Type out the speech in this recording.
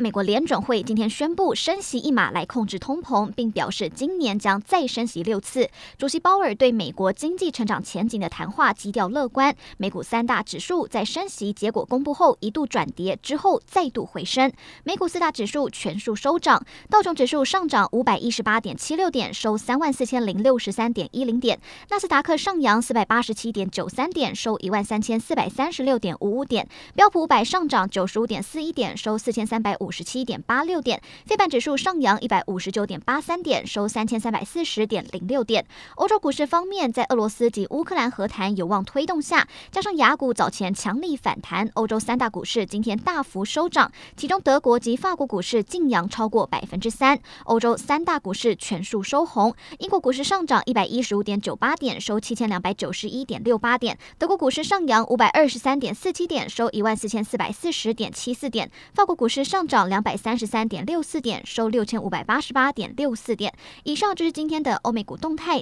美国联准会今天宣布升息一码来控制通膨，并表示今年将再升息六次。主席鲍尔对美国经济成长前景的谈话基调乐观。美股三大指数在升息结果公布后一度转跌，之后再度回升。美股四大指数全数收涨，道琼指数上涨五百一十八点七六点，收三万四千零六十三点一零点；纳斯达克上扬四百八十七点九三点，收一万三千四百三十六点五五点；标普五百上涨九十五点四一点，收四千三百五。五十七点八六点，非半指数上扬一百五十九点八三点，收三千三百四十点零六点。欧洲股市方面，在俄罗斯及乌克兰和谈有望推动下，加上雅股早前强力反弹，欧洲三大股市今天大幅收涨，其中德国及法国股市劲扬超过百分之三，欧洲三大股市全数收红。英国股市上涨一百一十五点九八点，收七千两百九十一点六八点。德国股市上扬五百二十三点四七点，收一万四千四百四十点七四点。法国股市上涨。涨两百三十三点六四点，收六千五百八十八点六四点。以上就是今天的欧美股动态。